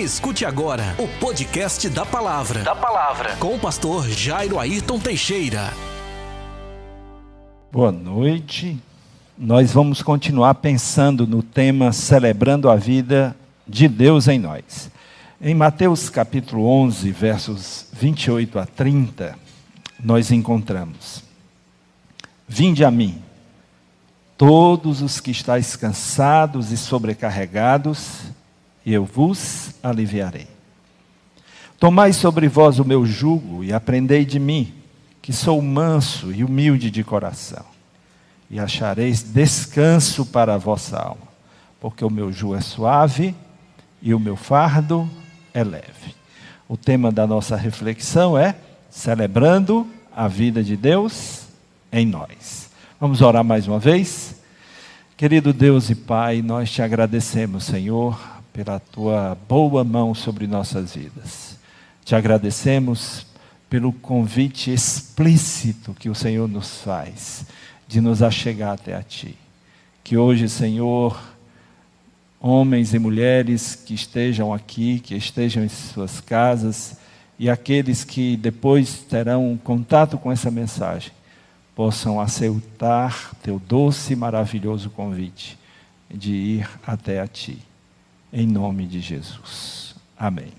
Escute agora o podcast da palavra. Da palavra. Com o pastor Jairo Ayrton Teixeira. Boa noite. Nós vamos continuar pensando no tema celebrando a vida de Deus em nós. Em Mateus capítulo 11, versos 28 a 30, nós encontramos: Vinde a mim, todos os que estáis cansados e sobrecarregados, e eu vos aliviarei. Tomai sobre vós o meu jugo e aprendei de mim, que sou manso e humilde de coração, e achareis descanso para a vossa alma, porque o meu jugo é suave e o meu fardo é leve. O tema da nossa reflexão é celebrando a vida de Deus em nós. Vamos orar mais uma vez? Querido Deus e Pai, nós te agradecemos, Senhor, pela tua boa mão sobre nossas vidas. Te agradecemos pelo convite explícito que o Senhor nos faz de nos achegar até a Ti. Que hoje, Senhor, homens e mulheres que estejam aqui, que estejam em suas casas, e aqueles que depois terão contato com essa mensagem, possam aceitar teu doce e maravilhoso convite de ir até a Ti em nome de Jesus. Amém.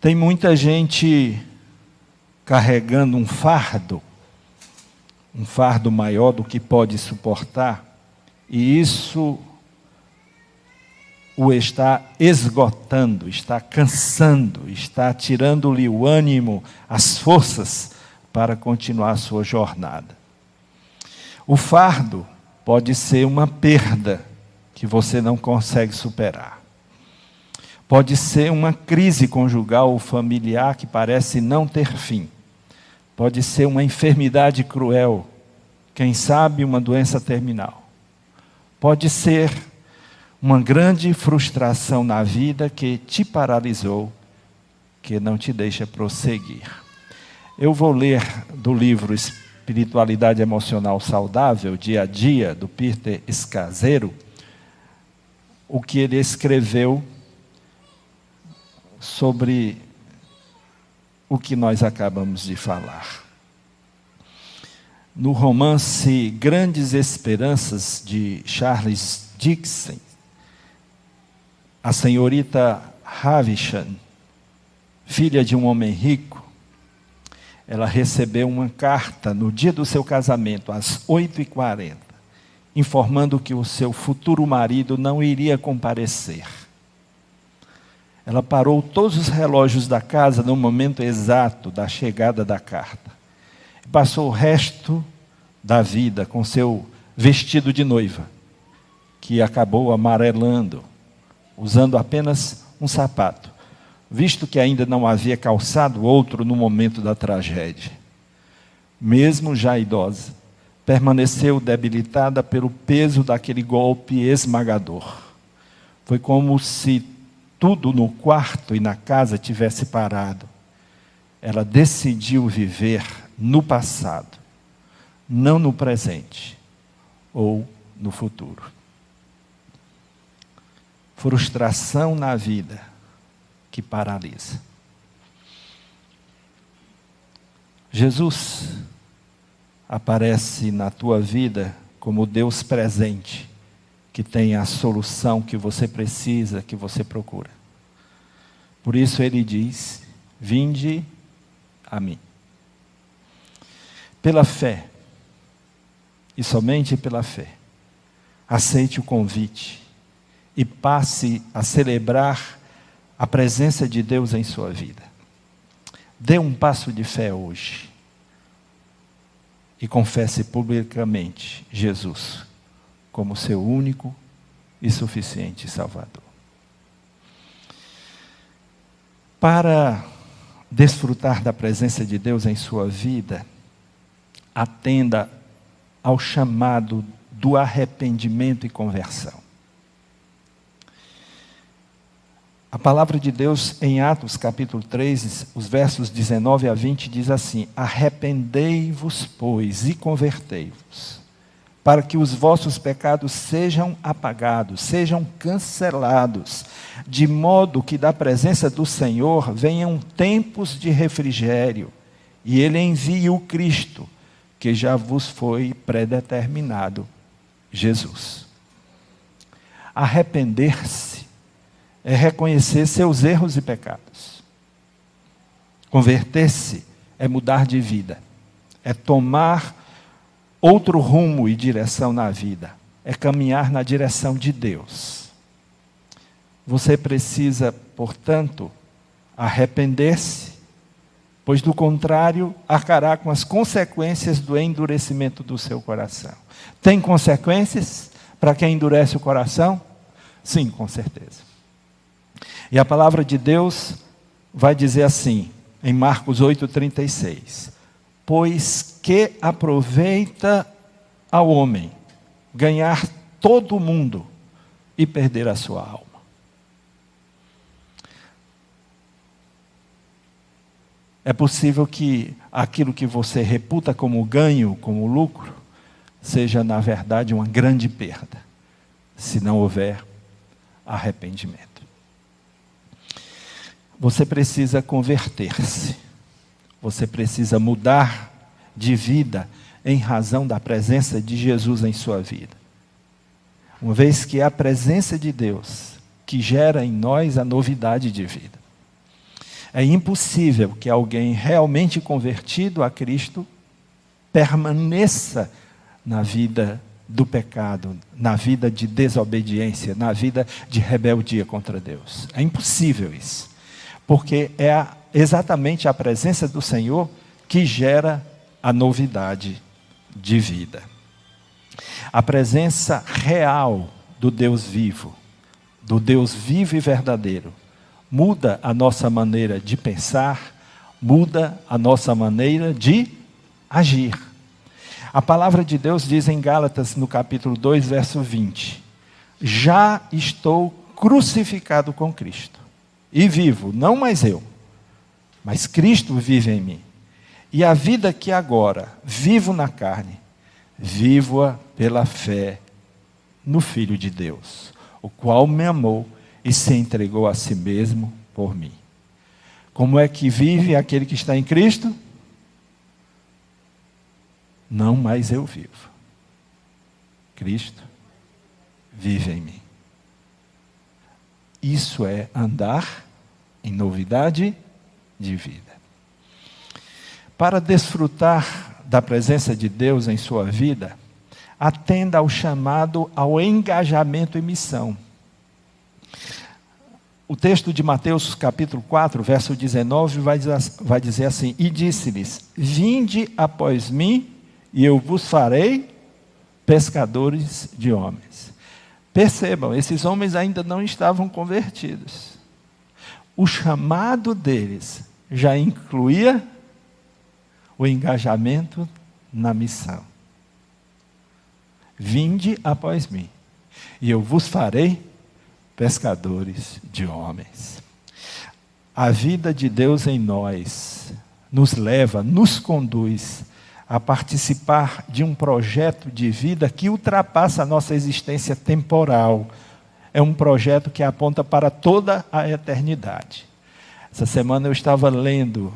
Tem muita gente carregando um fardo, um fardo maior do que pode suportar, e isso o está esgotando, está cansando, está tirando-lhe o ânimo, as forças para continuar a sua jornada. O fardo pode ser uma perda que você não consegue superar. Pode ser uma crise conjugal ou familiar que parece não ter fim. Pode ser uma enfermidade cruel, quem sabe uma doença terminal. Pode ser uma grande frustração na vida que te paralisou, que não te deixa prosseguir. Eu vou ler do livro Espiritualidade Emocional Saudável, dia a dia, do Peter Escaseiro o que ele escreveu sobre o que nós acabamos de falar. No romance Grandes Esperanças de Charles Dixon, a senhorita Havisham, filha de um homem rico, ela recebeu uma carta no dia do seu casamento, às 8h40 informando que o seu futuro marido não iria comparecer. Ela parou todos os relógios da casa no momento exato da chegada da carta. Passou o resto da vida com seu vestido de noiva, que acabou amarelando, usando apenas um sapato, visto que ainda não havia calçado outro no momento da tragédia. Mesmo já idosa, permaneceu debilitada pelo peso daquele golpe esmagador. Foi como se tudo no quarto e na casa tivesse parado. Ela decidiu viver no passado, não no presente ou no futuro. Frustração na vida que paralisa. Jesus aparece na tua vida como Deus presente, que tem a solução que você precisa, que você procura. Por isso ele diz: Vinde a mim. Pela fé, e somente pela fé, aceite o convite e passe a celebrar a presença de Deus em sua vida. Dê um passo de fé hoje e confesse publicamente Jesus como seu único e suficiente Salvador. Para desfrutar da presença de Deus em sua vida, atenda ao chamado do arrependimento e conversão. A palavra de Deus em Atos capítulo 3, os versos 19 a 20 diz assim: Arrependei-vos, pois, e convertei-vos, para que os vossos pecados sejam apagados, sejam cancelados, de modo que da presença do Senhor venham tempos de refrigério, e ele envie o Cristo, que já vos foi predeterminado, Jesus. Arrepender-se é reconhecer seus erros e pecados. Converter-se é mudar de vida, é tomar outro rumo e direção na vida, é caminhar na direção de Deus. Você precisa, portanto, arrepender-se, pois do contrário, arcará com as consequências do endurecimento do seu coração. Tem consequências para quem endurece o coração? Sim, com certeza. E a palavra de Deus vai dizer assim, em Marcos 8,36: Pois que aproveita ao homem ganhar todo o mundo e perder a sua alma. É possível que aquilo que você reputa como ganho, como lucro, seja na verdade uma grande perda, se não houver arrependimento. Você precisa converter-se. Você precisa mudar de vida em razão da presença de Jesus em sua vida. Uma vez que é a presença de Deus que gera em nós a novidade de vida. É impossível que alguém realmente convertido a Cristo permaneça na vida do pecado, na vida de desobediência, na vida de rebeldia contra Deus. É impossível isso porque é a, exatamente a presença do Senhor que gera a novidade de vida. A presença real do Deus vivo, do Deus vivo e verdadeiro, muda a nossa maneira de pensar, muda a nossa maneira de agir. A palavra de Deus diz em Gálatas, no capítulo 2, verso 20: Já estou crucificado com Cristo e vivo, não mais eu, mas Cristo vive em mim. E a vida que agora vivo na carne, vivo-a pela fé no Filho de Deus, o qual me amou e se entregou a si mesmo por mim. Como é que vive aquele que está em Cristo? Não mais eu vivo. Cristo vive em mim. Isso é andar em novidade de vida. Para desfrutar da presença de Deus em sua vida, atenda ao chamado ao engajamento em missão. O texto de Mateus capítulo 4, verso 19, vai dizer, assim: E disse-lhes: Vinde após mim, e eu vos farei pescadores de homens. Percebam, esses homens ainda não estavam convertidos. O chamado deles já incluía o engajamento na missão. Vinde após mim, e eu vos farei pescadores de homens. A vida de Deus em nós nos leva, nos conduz a participar de um projeto de vida que ultrapassa a nossa existência temporal. É um projeto que aponta para toda a eternidade. Essa semana eu estava lendo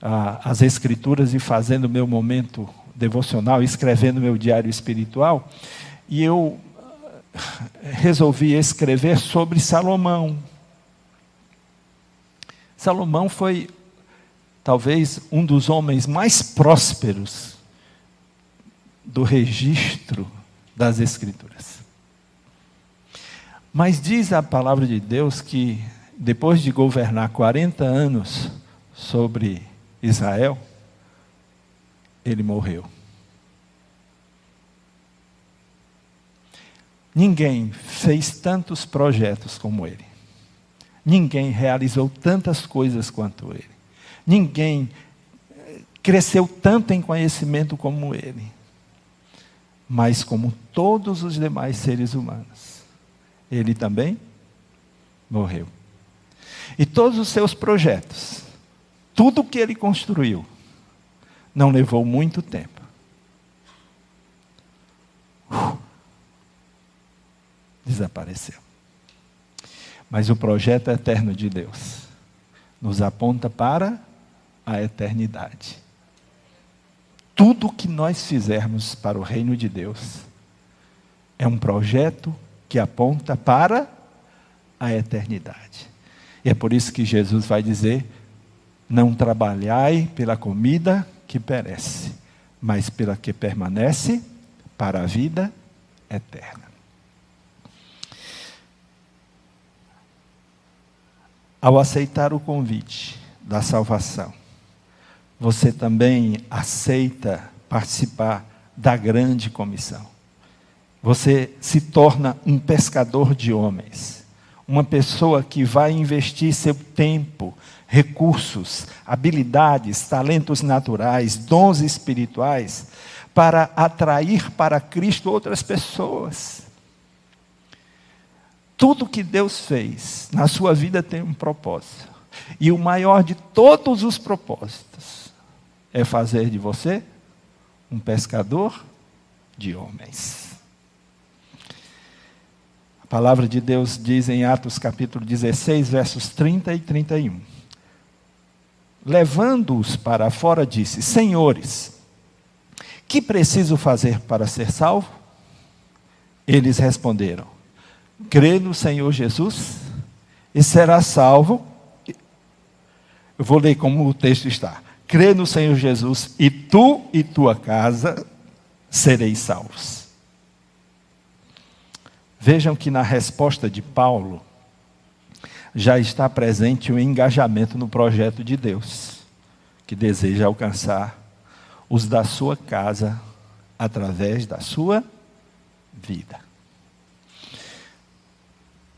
ah, as Escrituras e fazendo meu momento devocional, escrevendo meu diário espiritual, e eu ah, resolvi escrever sobre Salomão. Salomão foi talvez um dos homens mais prósperos do registro das Escrituras. Mas diz a palavra de Deus que, depois de governar 40 anos sobre Israel, ele morreu. Ninguém fez tantos projetos como ele. Ninguém realizou tantas coisas quanto ele. Ninguém eh, cresceu tanto em conhecimento como ele, mas como todos os demais seres humanos. Ele também morreu. E todos os seus projetos, tudo que ele construiu, não levou muito tempo. desapareceu. Mas o projeto eterno de Deus nos aponta para a eternidade. Tudo que nós fizermos para o reino de Deus é um projeto que aponta para a eternidade. E é por isso que Jesus vai dizer: não trabalhai pela comida que perece, mas pela que permanece para a vida eterna. Ao aceitar o convite da salvação, você também aceita participar da grande comissão. Você se torna um pescador de homens, uma pessoa que vai investir seu tempo, recursos, habilidades, talentos naturais, dons espirituais, para atrair para Cristo outras pessoas. Tudo que Deus fez na sua vida tem um propósito. E o maior de todos os propósitos é fazer de você um pescador de homens. A palavra de Deus diz em Atos capítulo 16, versos 30 e 31 levando-os para fora, disse: Senhores, que preciso fazer para ser salvo? Eles responderam: Crê no Senhor Jesus e será salvo. Eu vou ler como o texto está. Crê no Senhor Jesus e tu e tua casa sereis salvos. Vejam que na resposta de Paulo, já está presente o engajamento no projeto de Deus, que deseja alcançar os da sua casa através da sua vida.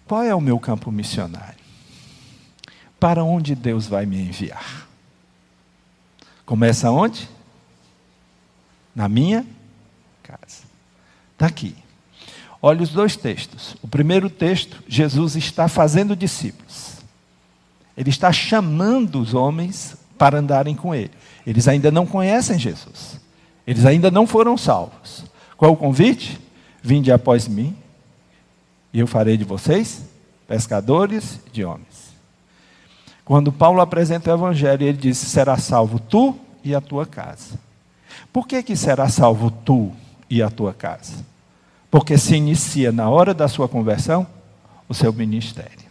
Qual é o meu campo missionário? Para onde Deus vai me enviar? Começa onde? Na minha casa. Está aqui. Olha os dois textos. O primeiro texto, Jesus está fazendo discípulos. Ele está chamando os homens para andarem com ele. Eles ainda não conhecem Jesus. Eles ainda não foram salvos. Qual o convite? Vinde após mim, e eu farei de vocês pescadores de homens. Quando Paulo apresenta o evangelho, ele diz: será salvo tu e a tua casa. Por que, que será salvo tu e a tua casa? Porque se inicia na hora da sua conversão o seu ministério.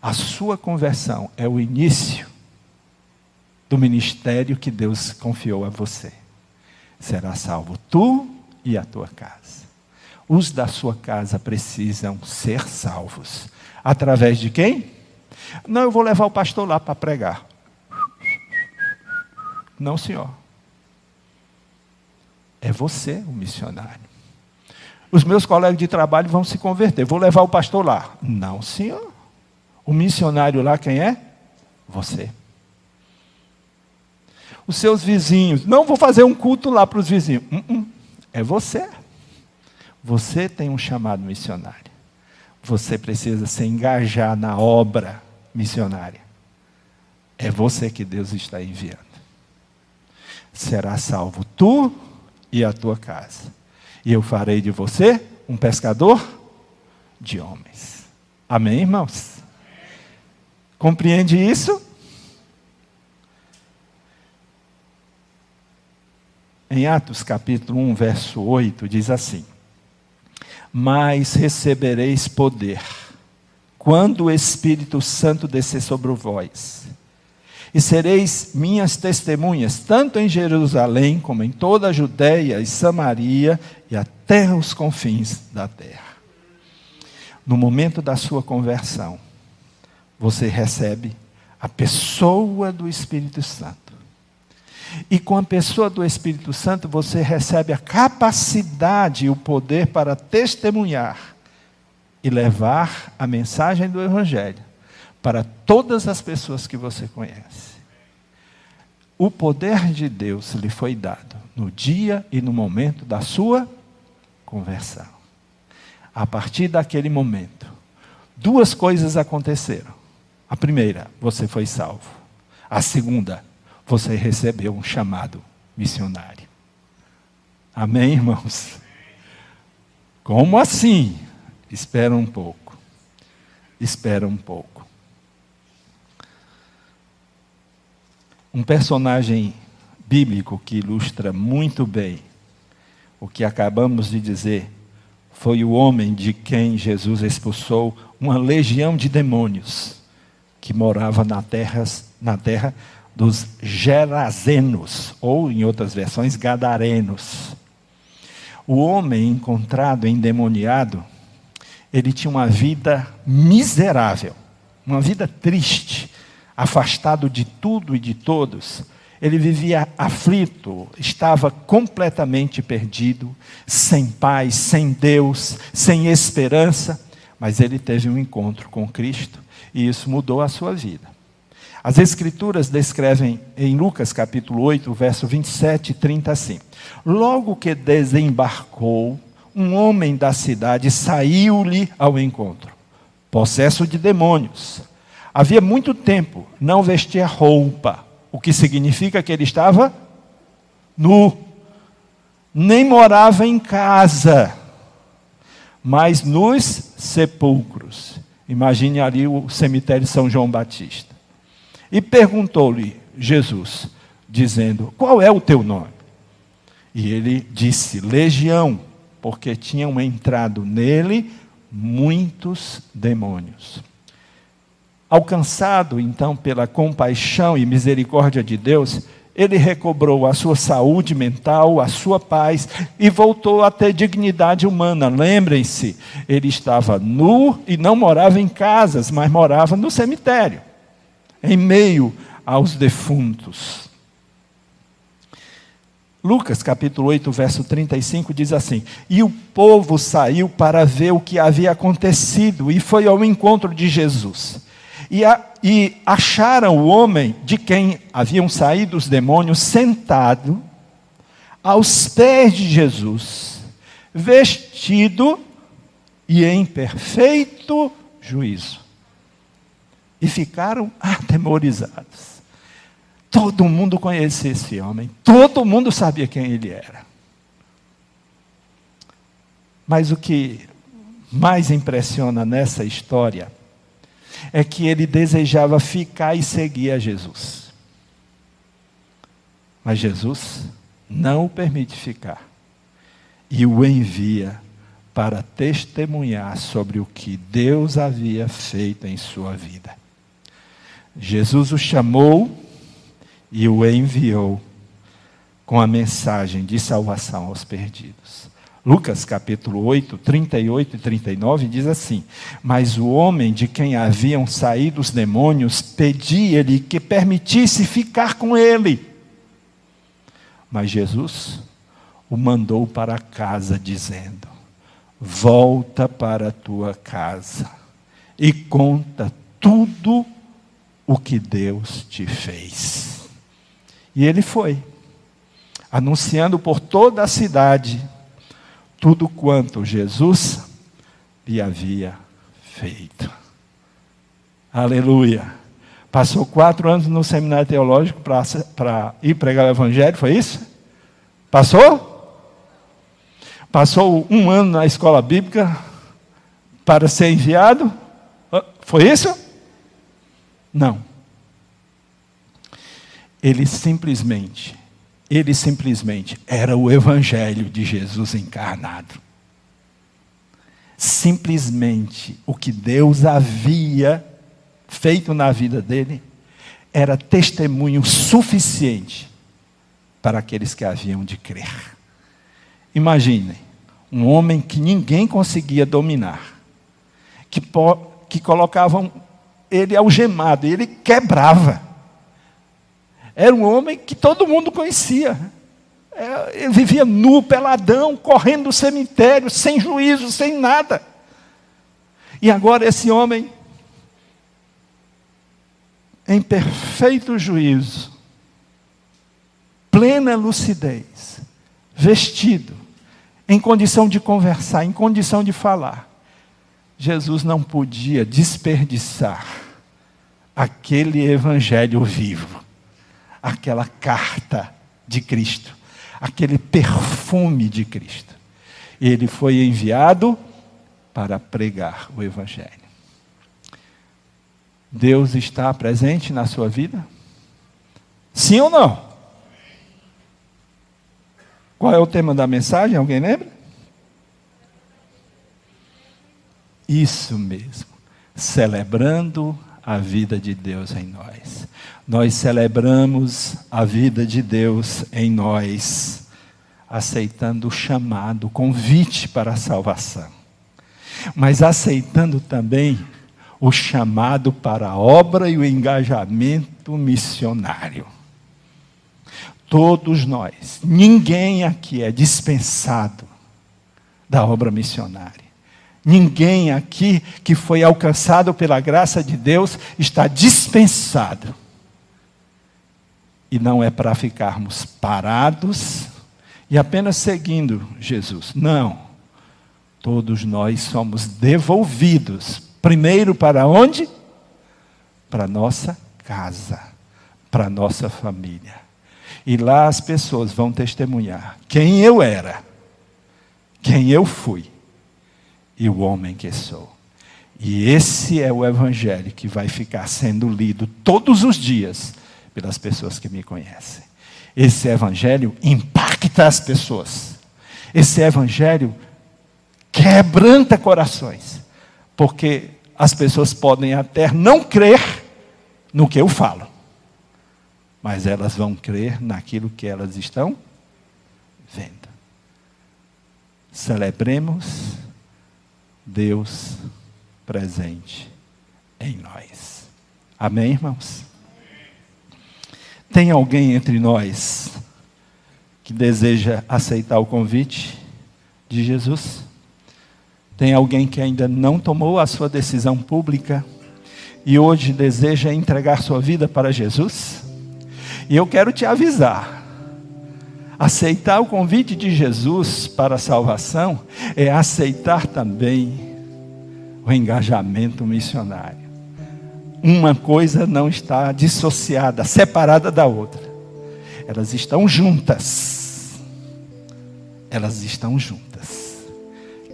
A sua conversão é o início do ministério que Deus confiou a você. Será salvo tu e a tua casa. Os da sua casa precisam ser salvos. Através de quem? Não, eu vou levar o pastor lá para pregar. Não, senhor. É você o missionário. Os meus colegas de trabalho vão se converter. Vou levar o pastor lá. Não, senhor. O missionário lá quem é? Você. Os seus vizinhos. Não vou fazer um culto lá para os vizinhos. Uh -uh. É você. Você tem um chamado missionário. Você precisa se engajar na obra missionária. É você que Deus está enviando. Será salvo tu e a tua casa. E eu farei de você um pescador de homens. Amém, irmãos? Compreende isso? Em Atos capítulo 1, verso 8, diz assim: Mas recebereis poder, quando o Espírito Santo descer sobre vós e sereis minhas testemunhas, tanto em Jerusalém como em toda a Judéia e Samaria e até os confins da terra. No momento da sua conversão, você recebe a pessoa do Espírito Santo. E com a pessoa do Espírito Santo, você recebe a capacidade e o poder para testemunhar e levar a mensagem do Evangelho para todas as pessoas que você conhece. O poder de Deus lhe foi dado no dia e no momento da sua conversão. A partir daquele momento, duas coisas aconteceram. A primeira, você foi salvo. A segunda, você recebeu um chamado missionário. Amém, irmãos? Como assim? Espera um pouco. Espera um pouco. Um personagem bíblico que ilustra muito bem o que acabamos de dizer foi o homem de quem Jesus expulsou uma legião de demônios que morava na terra, na terra dos Gerazenos, ou em outras versões, Gadarenos. O homem encontrado endemoniado, ele tinha uma vida miserável, uma vida triste, afastado de tudo e de todos. Ele vivia aflito, estava completamente perdido, sem paz, sem Deus, sem esperança, mas ele teve um encontro com Cristo e isso mudou a sua vida. As Escrituras descrevem em Lucas capítulo 8, verso 27 e 30 assim: Logo que desembarcou, um homem da cidade saiu-lhe ao encontro, possesso de demônios. Havia muito tempo, não vestia roupa, o que significa que ele estava nu, nem morava em casa, mas nos sepulcros. Imagine ali o cemitério de São João Batista. E perguntou-lhe Jesus, dizendo: Qual é o teu nome? E ele disse: Legião, porque tinham entrado nele muitos demônios. Alcançado então pela compaixão e misericórdia de Deus, ele recobrou a sua saúde mental, a sua paz e voltou a ter dignidade humana. Lembrem-se, ele estava nu e não morava em casas, mas morava no cemitério em meio aos defuntos. Lucas capítulo 8, verso 35 diz assim: E o povo saiu para ver o que havia acontecido e foi ao encontro de Jesus. E, a, e acharam o homem de quem haviam saído os demônios sentado aos pés de Jesus, vestido e em perfeito juízo e ficaram atemorizados. Todo mundo conhecia esse homem, todo mundo sabia quem ele era. Mas o que mais impressiona nessa história é que ele desejava ficar e seguir a Jesus. Mas Jesus não o permite ficar e o envia para testemunhar sobre o que Deus havia feito em sua vida. Jesus o chamou e o enviou com a mensagem de salvação aos perdidos. Lucas capítulo 8, 38 e 39 diz assim: Mas o homem de quem haviam saído os demônios pedia-lhe que permitisse ficar com ele. Mas Jesus o mandou para casa, dizendo: Volta para a tua casa e conta tudo o que Deus te fez. E ele foi, anunciando por toda a cidade tudo quanto Jesus lhe havia feito. Aleluia. Passou quatro anos no seminário teológico para ir pregar o Evangelho, foi isso? Passou? Passou um ano na escola bíblica para ser enviado? Foi isso? Não. Ele simplesmente, ele simplesmente era o evangelho de Jesus encarnado. Simplesmente o que Deus havia feito na vida dele era testemunho suficiente para aqueles que haviam de crer. Imaginem, um homem que ninguém conseguia dominar, que, que colocavam ele algemado, ele quebrava. Era um homem que todo mundo conhecia. É, ele vivia nu, peladão, correndo do cemitério, sem juízo, sem nada. E agora esse homem, em perfeito juízo, plena lucidez, vestido, em condição de conversar, em condição de falar, Jesus não podia desperdiçar aquele evangelho vivo, aquela carta de Cristo, aquele perfume de Cristo. Ele foi enviado para pregar o Evangelho. Deus está presente na sua vida? Sim ou não? Qual é o tema da mensagem? Alguém lembra? Isso mesmo. Celebrando a vida de Deus em nós. Nós celebramos a vida de Deus em nós, aceitando o chamado, o convite para a salvação. Mas aceitando também o chamado para a obra e o engajamento missionário. Todos nós, ninguém aqui é dispensado da obra missionária. Ninguém aqui que foi alcançado pela graça de Deus está dispensado. E não é para ficarmos parados e apenas seguindo Jesus. Não. Todos nós somos devolvidos. Primeiro para onde? Para nossa casa, para nossa família. E lá as pessoas vão testemunhar quem eu era, quem eu fui e o homem que sou. E esse é o evangelho que vai ficar sendo lido todos os dias pelas pessoas que me conhecem. Esse evangelho impacta as pessoas. Esse evangelho quebranta corações. Porque as pessoas podem até não crer no que eu falo, mas elas vão crer naquilo que elas estão vendo. Celebremos Deus presente em nós. Amém, irmãos? Tem alguém entre nós que deseja aceitar o convite de Jesus? Tem alguém que ainda não tomou a sua decisão pública e hoje deseja entregar sua vida para Jesus? E eu quero te avisar Aceitar o convite de Jesus para a salvação é aceitar também o engajamento missionário. Uma coisa não está dissociada, separada da outra. Elas estão juntas. Elas estão juntas.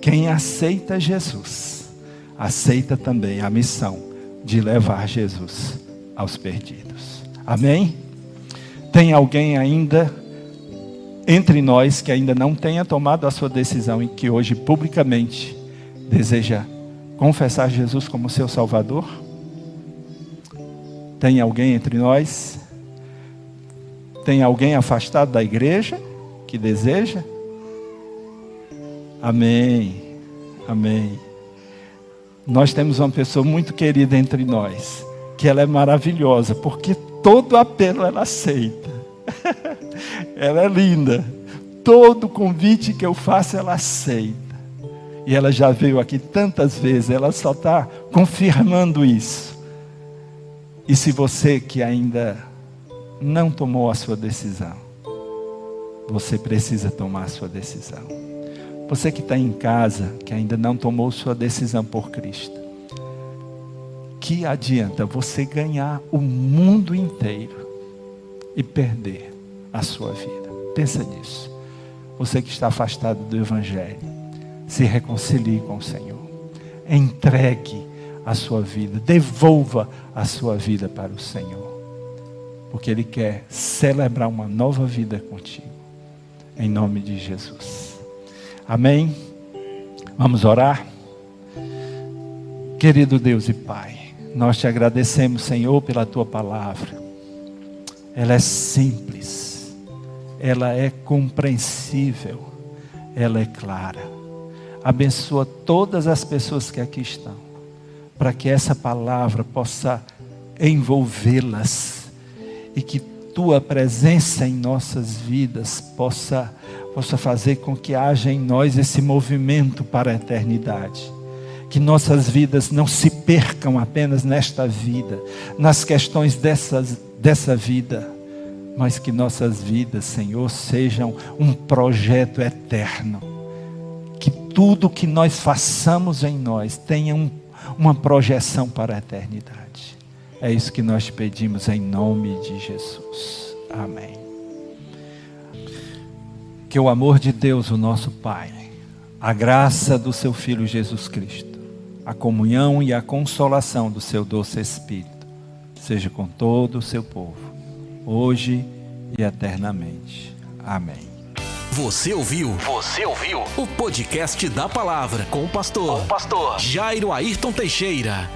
Quem aceita Jesus, aceita também a missão de levar Jesus aos perdidos. Amém? Tem alguém ainda entre nós que ainda não tenha tomado a sua decisão e que hoje publicamente deseja confessar Jesus como seu Salvador? Tem alguém entre nós? Tem alguém afastado da igreja que deseja? Amém. Amém. Nós temos uma pessoa muito querida entre nós, que ela é maravilhosa, porque todo apelo ela aceita. ela é linda. Todo convite que eu faço, ela aceita. E ela já veio aqui tantas vezes, ela só está confirmando isso. E se você que ainda não tomou a sua decisão, você precisa tomar a sua decisão. Você que está em casa, que ainda não tomou sua decisão por Cristo, que adianta você ganhar o mundo inteiro e perder a sua vida. Pensa nisso. Você que está afastado do Evangelho, se reconcilie com o Senhor. Entregue a sua vida, devolva a sua vida para o Senhor. Porque Ele quer celebrar uma nova vida contigo. Em nome de Jesus. Amém? Vamos orar? Querido Deus e Pai, nós te agradecemos, Senhor, pela tua palavra. Ela é simples ela é compreensível, ela é clara. Abençoa todas as pessoas que aqui estão, para que essa palavra possa envolvê-las e que tua presença em nossas vidas possa possa fazer com que haja em nós esse movimento para a eternidade. Que nossas vidas não se percam apenas nesta vida, nas questões dessas, dessa vida, mas que nossas vidas, Senhor, sejam um projeto eterno. Que tudo que nós façamos em nós tenha um, uma projeção para a eternidade. É isso que nós pedimos em nome de Jesus. Amém. Que o amor de Deus, o nosso Pai, a graça do seu Filho Jesus Cristo, a comunhão e a consolação do seu doce Espírito, seja com todo o seu povo, hoje e eternamente. Amém. Você ouviu? Você ouviu? O podcast da palavra com o pastor, com o pastor Jairo Ayrton Teixeira.